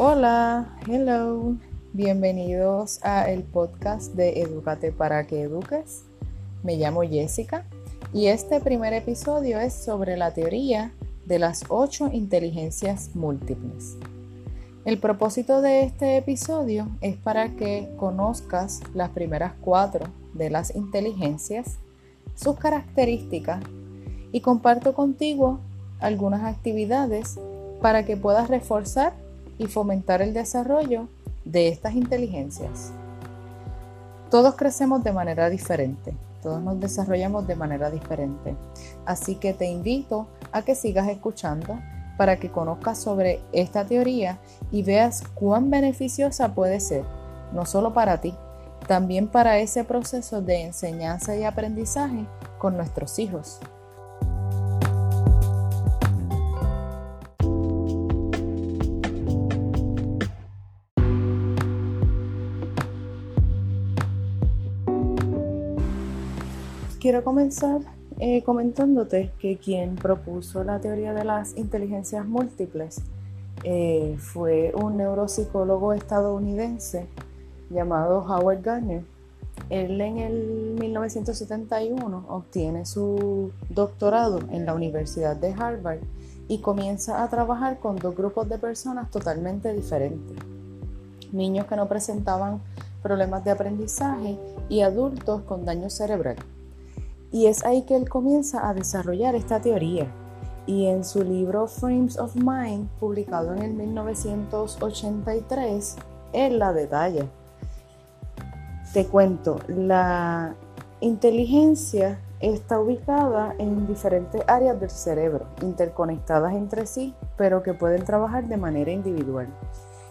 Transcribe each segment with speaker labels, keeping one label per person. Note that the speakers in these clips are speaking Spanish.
Speaker 1: Hola, hello, bienvenidos a el podcast de Educate para que eduques. Me llamo Jessica y este primer episodio es sobre la teoría de las ocho inteligencias múltiples. El propósito de este episodio es para que conozcas las primeras cuatro de las inteligencias, sus características y comparto contigo algunas actividades para que puedas reforzar y fomentar el desarrollo de estas inteligencias. Todos crecemos de manera diferente, todos nos desarrollamos de manera diferente, así que te invito a que sigas escuchando para que conozcas sobre esta teoría y veas cuán beneficiosa puede ser, no solo para ti, también para ese proceso de enseñanza y aprendizaje con nuestros hijos. Quiero comenzar eh, comentándote que quien propuso la teoría de las inteligencias múltiples eh, fue un neuropsicólogo estadounidense llamado Howard Gardner. Él en el 1971 obtiene su doctorado en la Universidad de Harvard y comienza a trabajar con dos grupos de personas totalmente diferentes. Niños que no presentaban problemas de aprendizaje y adultos con daño cerebral. Y es ahí que él comienza a desarrollar esta teoría. Y en su libro Frames of Mind, publicado en el 1983, él la detalla. Te cuento, la inteligencia está ubicada en diferentes áreas del cerebro, interconectadas entre sí, pero que pueden trabajar de manera individual.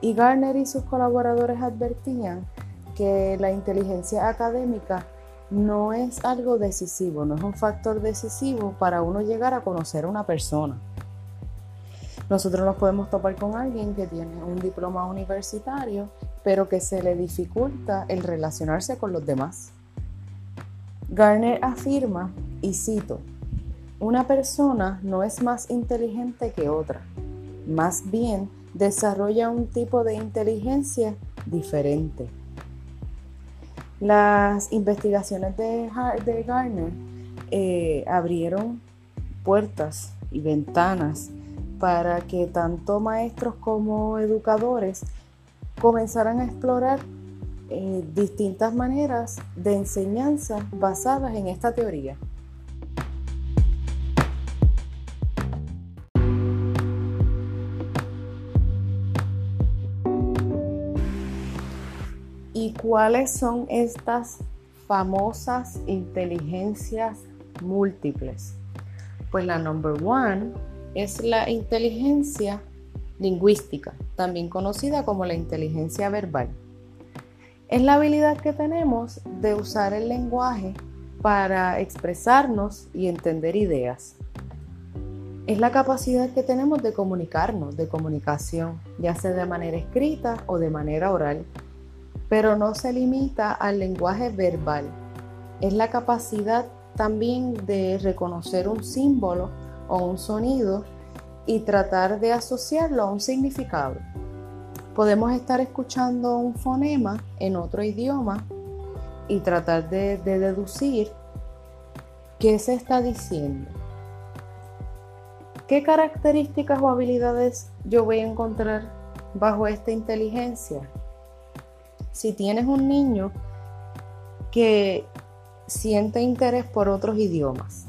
Speaker 1: Y Garner y sus colaboradores advertían que la inteligencia académica no es algo decisivo, no es un factor decisivo para uno llegar a conocer a una persona. Nosotros nos podemos topar con alguien que tiene un diploma universitario, pero que se le dificulta el relacionarse con los demás. Garner afirma, y cito, una persona no es más inteligente que otra, más bien desarrolla un tipo de inteligencia diferente. Las investigaciones de, de eh, abrieron puertas y ventanas para que tanto maestros como educadores comenzaran a explorar eh, distintas maneras de enseñanza basadas en esta teoría. Cuáles son estas famosas inteligencias múltiples? Pues la number one es la inteligencia lingüística, también conocida como la inteligencia verbal. Es la habilidad que tenemos de usar el lenguaje para expresarnos y entender ideas. Es la capacidad que tenemos de comunicarnos, de comunicación, ya sea de manera escrita o de manera oral pero no se limita al lenguaje verbal. Es la capacidad también de reconocer un símbolo o un sonido y tratar de asociarlo a un significado. Podemos estar escuchando un fonema en otro idioma y tratar de, deducir qué se está diciendo. ¿Qué características o habilidades yo voy a encontrar bajo esta inteligencia? Si tienes un niño que siente interés por otros idiomas,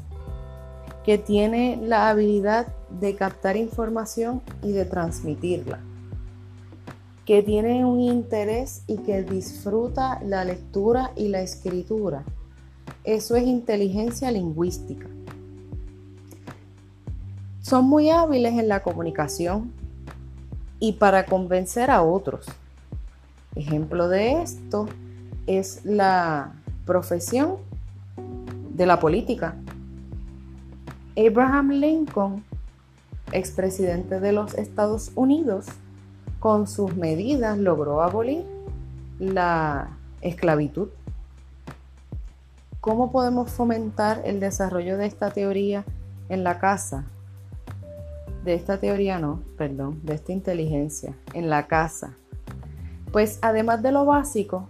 Speaker 1: que tiene la habilidad de captar información y de transmitirla, que tiene un interés y que disfruta la lectura y la escritura. Eso es inteligencia lingüística. Son muy hábiles en la comunicación y para convencer a otros. Ejemplo de esto es la profesión de la política. Abraham Lincoln, expresidente de los Estados Unidos, con sus medidas logró abolir la esclavitud. ¿Cómo podemos fomentar el desarrollo de esta teoría en la casa? de esta teoría, no, perdón, de esta inteligencia en la casa? Pues además de lo básico,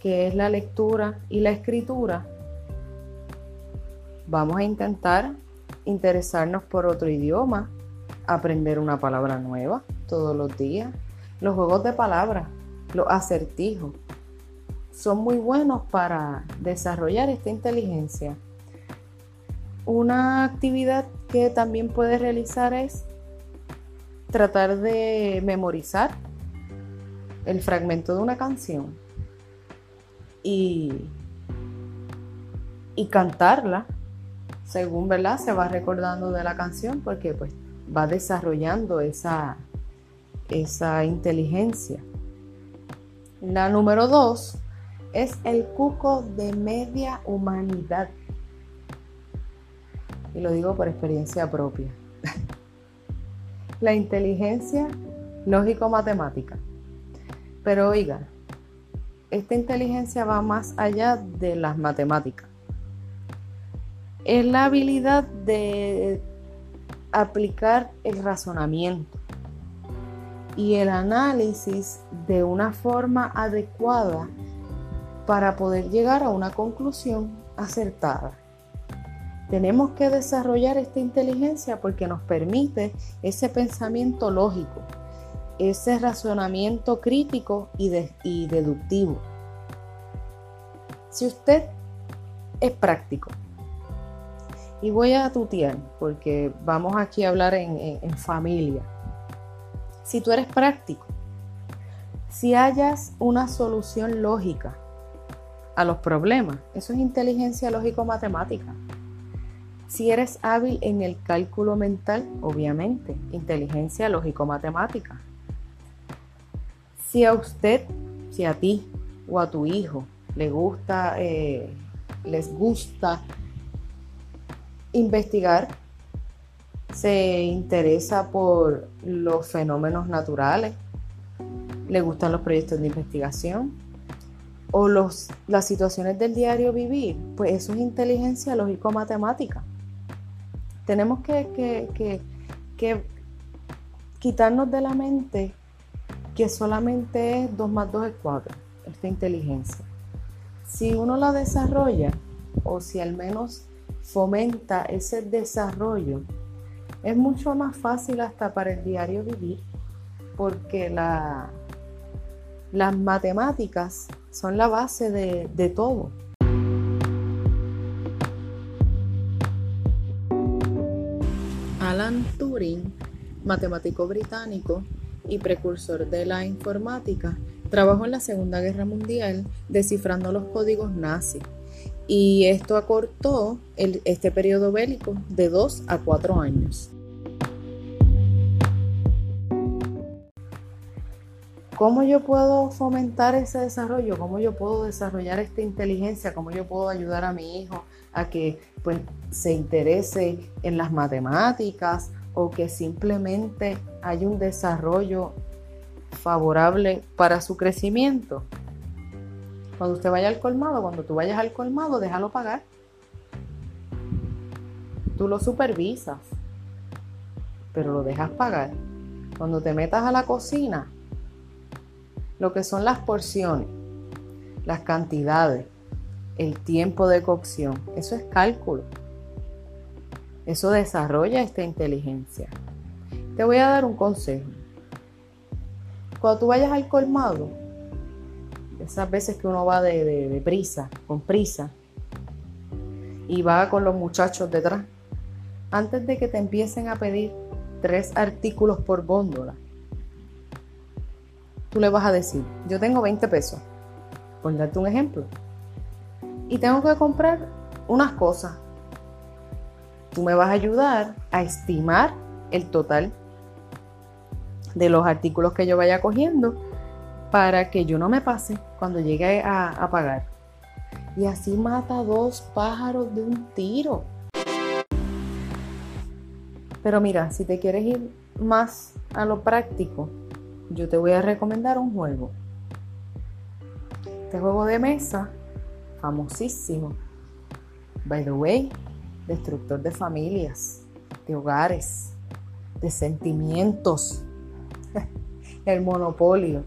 Speaker 1: que es la lectura y la escritura, vamos a intentar interesarnos por otro idioma, aprender una palabra nueva todos los días, los juegos de palabras, los acertijos, son muy buenos para desarrollar esta inteligencia. Una actividad que también puedes realizar es tratar de memorizar el fragmento de una canción y, y cantarla según ¿verdad? se va recordando de la canción porque pues va desarrollando esa, esa inteligencia. La número dos es el cuco de media humanidad. Y lo digo por experiencia propia. la inteligencia lógico-matemática. Pero oiga, esta inteligencia va más allá de las matemáticas. Es la habilidad de aplicar el razonamiento y el análisis de una forma adecuada para poder llegar a una conclusión acertada. Tenemos que desarrollar esta inteligencia porque nos permite ese pensamiento lógico, ese razonamiento crítico y, deductivo. Si usted es práctico, y voy a tutear porque vamos aquí a hablar en familia. Si tú eres práctico, si hayas una solución lógica a los problemas. Eso es inteligencia lógico-matemática. Si eres hábil en el cálculo mental, obviamente, inteligencia lógico-matemática. Si a usted, si a ti o a tu hijo le gusta, eh, les gusta investigar, se interesa por los fenómenos naturales, le gustan los proyectos de investigación, o los, las situaciones del diario vivir, pues eso es inteligencia lógico-matemática. Tenemos que, que, quitarnos de la mente que solamente es 2 más 2 es 4, esta inteligencia. Si uno la desarrolla, o si al menos fomenta ese desarrollo, es mucho más fácil hasta para el diario vivir, porque la, las matemáticas son la base de, todo. Alan Turing, matemático británico y precursor de la informática, trabajó en la Segunda Guerra Mundial descifrando los códigos nazis y esto acortó este periodo bélico de dos a cuatro años. ¿Cómo yo puedo fomentar ese desarrollo? ¿Cómo yo puedo desarrollar esta inteligencia? ¿Cómo yo puedo ayudar a mi hijo a que pues, se interese en las matemáticas o que simplemente haya un desarrollo favorable para su crecimiento? Cuando usted vaya al colmado, cuando tú vayas al colmado, déjalo pagar. Tú lo supervisas, pero lo dejas pagar. Cuando te metas a la cocina, lo que son las porciones, las cantidades, el tiempo de cocción. Eso es cálculo. Eso desarrolla esta inteligencia. Te voy a dar un consejo. Cuando tú vayas al colmado, esas veces que uno va de, prisa, con prisa, y va con los muchachos detrás, antes de que te empiecen a pedir tres artículos por góndola, tú le vas a decir, yo tengo 20 pesos, por darte un ejemplo, y tengo que comprar unas cosas. Tú me vas a ayudar a estimar el total de los artículos que yo vaya cogiendo para que yo no me pase cuando llegue a, a pagar. Y así mata dos pájaros de un tiro. Pero mira, si te quieres ir más a lo práctico, yo te voy a recomendar un juego. Este juego de mesa, famosísimo. By the way, destructor de familias, de hogares. de sentimientos, el monopolio.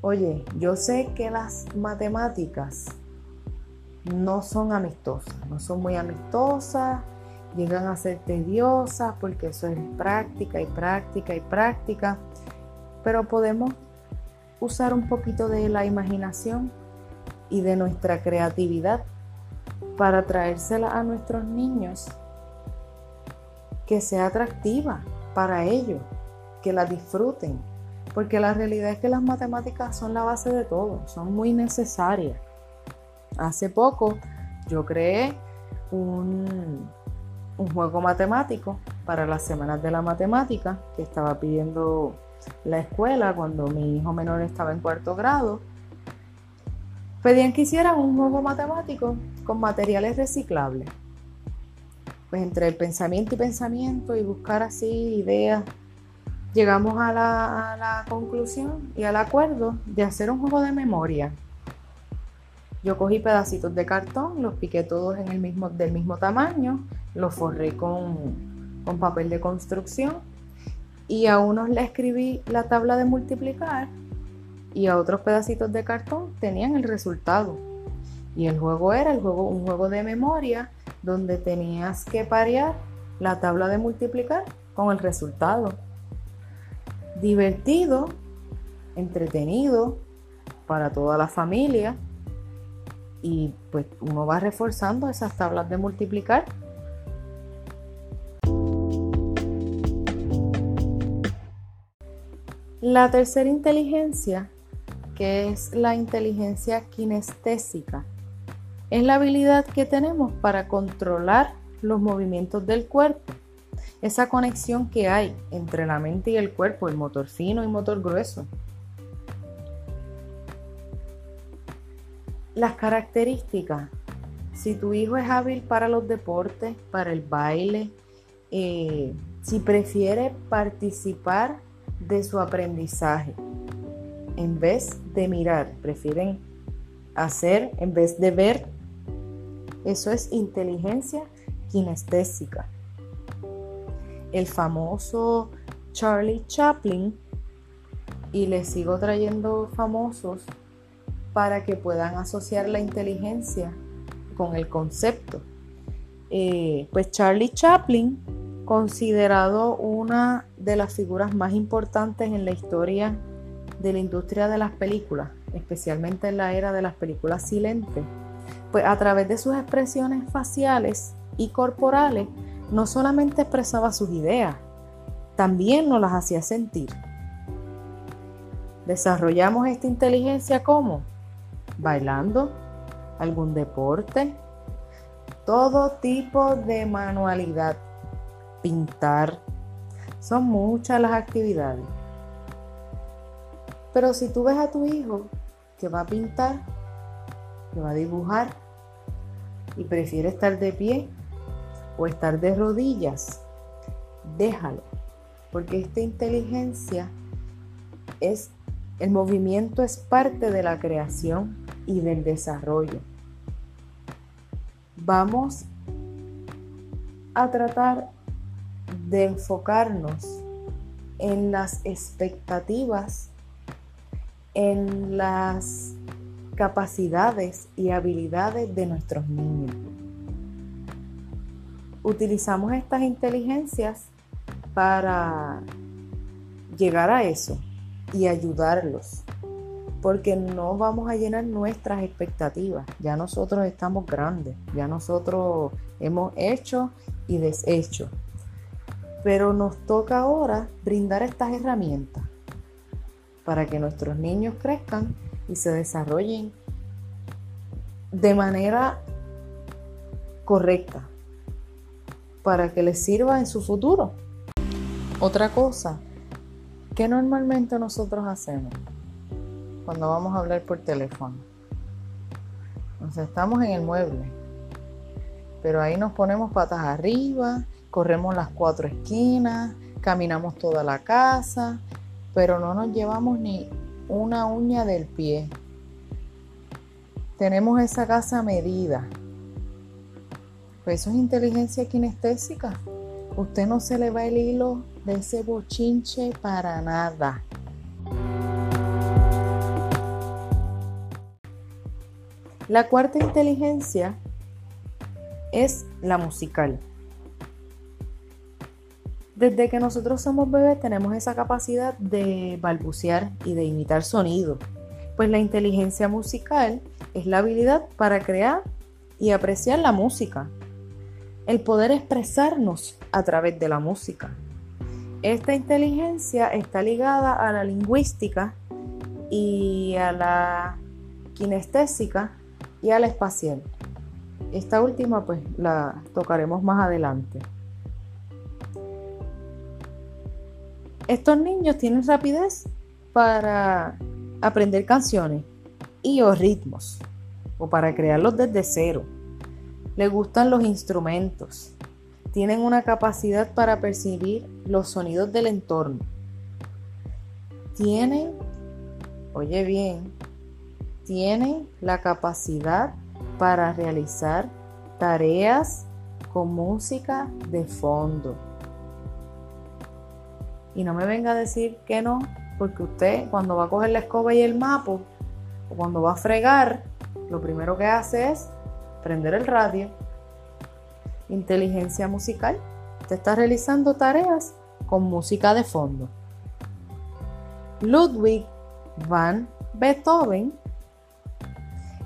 Speaker 1: Oye, yo sé que las matemáticas no son amistosas, no son muy amistosas, llegan a ser tediosas porque eso es práctica y práctica y práctica, pero podemos usar un poquito de la imaginación y de nuestra creatividad para traérsela a nuestros niños que sea atractiva para ellos, que la disfruten, porque la realidad es que las matemáticas son la base de todo, son muy necesarias. Hace poco yo creé un, un juego matemático para las semanas de la matemática que estaba pidiendo la escuela cuando mi hijo menor estaba en cuarto grado. Pedían que hicieran un juego matemático con materiales reciclables. Pues entre pensamiento y pensamiento y buscar así ideas, llegamos a la, a la conclusión y al acuerdo de hacer un juego de memoria. Yo cogí pedacitos de cartón, los piqué todos en el mismo, del mismo tamaño, los forré con, con papel de construcción y a unos le escribí la tabla de multiplicar y a otros pedacitos de cartón tenían el resultado. Y el juego era el juego, un juego de memoria donde tenías que parear la tabla de multiplicar con el resultado. Divertido, entretenido para toda la familia y pues uno va reforzando esas tablas de multiplicar La tercera inteligencia, que es la inteligencia kinestésica, es la habilidad que tenemos para controlar los movimientos del cuerpo. Esa conexión que hay entre la mente y el cuerpo, el motor fino y motor grueso. Las características. Si tu hijo es hábil para los deportes, para el baile, eh, si prefiere participar de su aprendizaje. En vez de mirar, prefieren hacer en vez de ver. Eso es inteligencia kinestésica. El famoso Charlie Chaplin, y les sigo trayendo famosos para que puedan asociar la inteligencia con el concepto. Eh, pues Charlie Chaplin considerado una de las figuras más importantes en la historia de la industria de las películas, especialmente en la era de las películas silentes, pues a través de sus expresiones faciales y corporales no solamente expresaba sus ideas, también nos las hacía sentir. Desarrollamos esta inteligencia como bailando, algún deporte, todo tipo de manualidad pintar. Son muchas las actividades. Pero si tú ves a tu hijo que va a pintar, que va a dibujar y prefiere estar de pie o estar de rodillas, déjalo. Porque esta inteligencia es, el movimiento es parte de la creación y del desarrollo. Vamos a tratar de enfocarnos en las expectativas, en las capacidades y habilidades de nuestros niños. Utilizamos estas inteligencias para llegar a eso y ayudarlos, porque no vamos a llenar nuestras expectativas. Ya nosotros estamos grandes, ya nosotros hemos hecho y deshecho. Pero nos toca ahora brindar estas herramientas para que nuestros niños crezcan y se desarrollen de manera correcta, para que les sirva en su futuro. Otra cosa, que normalmente nosotros hacemos cuando vamos a hablar por teléfono? Nos estamos en el mueble, pero ahí nos ponemos patas arriba corremos las cuatro esquinas, caminamos toda la casa, pero no nos llevamos ni una uña del pie. Tenemos esa casa medida, Pues eso es inteligencia kinestésica. Usted no se le va el hilo de ese bochinche para nada. La cuarta inteligencia es la musical. Desde que nosotros somos bebés tenemos esa capacidad de balbucear y de imitar sonido, pues la inteligencia musical es la habilidad para crear y apreciar la música, el poder expresarnos a través de la música. Esta inteligencia está ligada a la lingüística y a la kinestésica y a la espacial. Esta última pues la tocaremos más adelante. Estos niños tienen rapidez para aprender canciones y o ritmos o para crearlos desde cero. Les gustan los instrumentos. Tienen una capacidad para percibir los sonidos del entorno. Tienen, oye bien, tienen la capacidad para realizar tareas con música de fondo. Y no me venga a decir que no, porque usted cuando va a coger la escoba y el mapa, o cuando va a fregar, lo primero que hace es prender el radio. Inteligencia musical. Usted está realizando tareas con música de fondo. Ludwig van Beethoven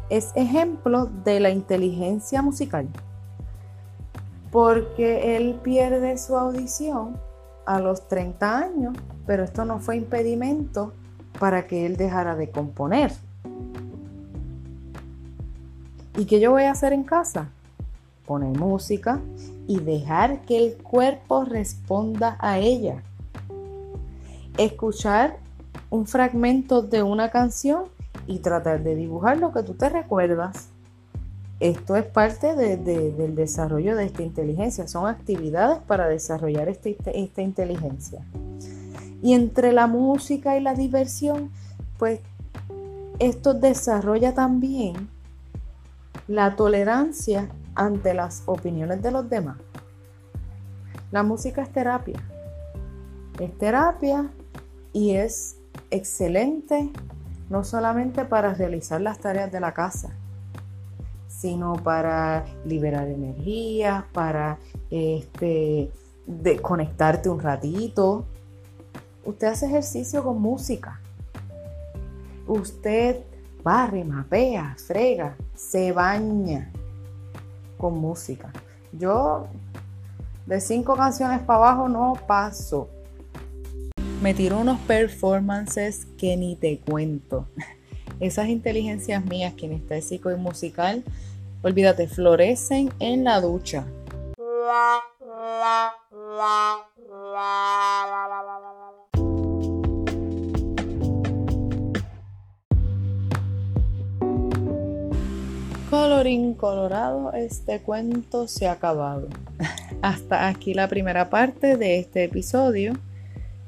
Speaker 1: es ejemplo de la inteligencia musical porque él pierde su audición a los 30 años, pero esto no fue impedimento para que él dejara de componer. ¿Y qué yo voy a hacer en casa? Poner música y dejar que el cuerpo responda a ella. Escuchar un fragmento de una canción y tratar de dibujar lo que tú te recuerdas. Esto es parte del desarrollo de esta inteligencia, son actividades para desarrollar este, esta inteligencia. Y entre la música y la diversión, pues esto desarrolla también la tolerancia ante las opiniones de los demás. La música es terapia. Es terapia y es excelente no solamente para realizar las tareas de la casa, sino para liberar energía, para este, desconectarte un ratito. Usted hace ejercicio con música. Usted barre, mapea, frega, se baña con música. Yo de cinco canciones para abajo no paso. Me tiro unos performances que ni te cuento. Esas inteligencias mías, kinestésico y musical, Olvídate, florecen en la ducha. Colorín colorado, este cuento se ha acabado. Hasta aquí la primera parte de este episodio.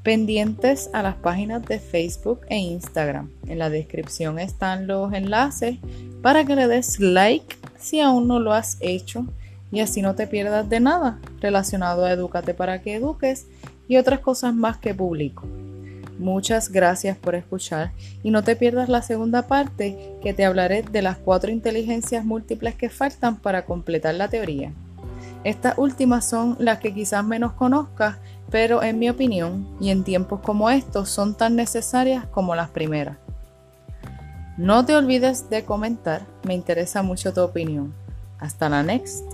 Speaker 1: Pendientes a las páginas de Facebook e Instagram. En la descripción están los enlaces para que le des like si aún no lo has hecho y así no te pierdas de nada relacionado a Educate para que eduques y otras cosas más que publico. Muchas gracias por escuchar y no te pierdas la segunda parte que te hablaré de las cuatro inteligencias múltiples que faltan para completar la teoría. Estas últimas son las que quizás menos conozcas, pero en mi opinión y en tiempos como estos son tan necesarias como las primeras. No te olvides de comentar, me interesa mucho tu opinión. Hasta la next.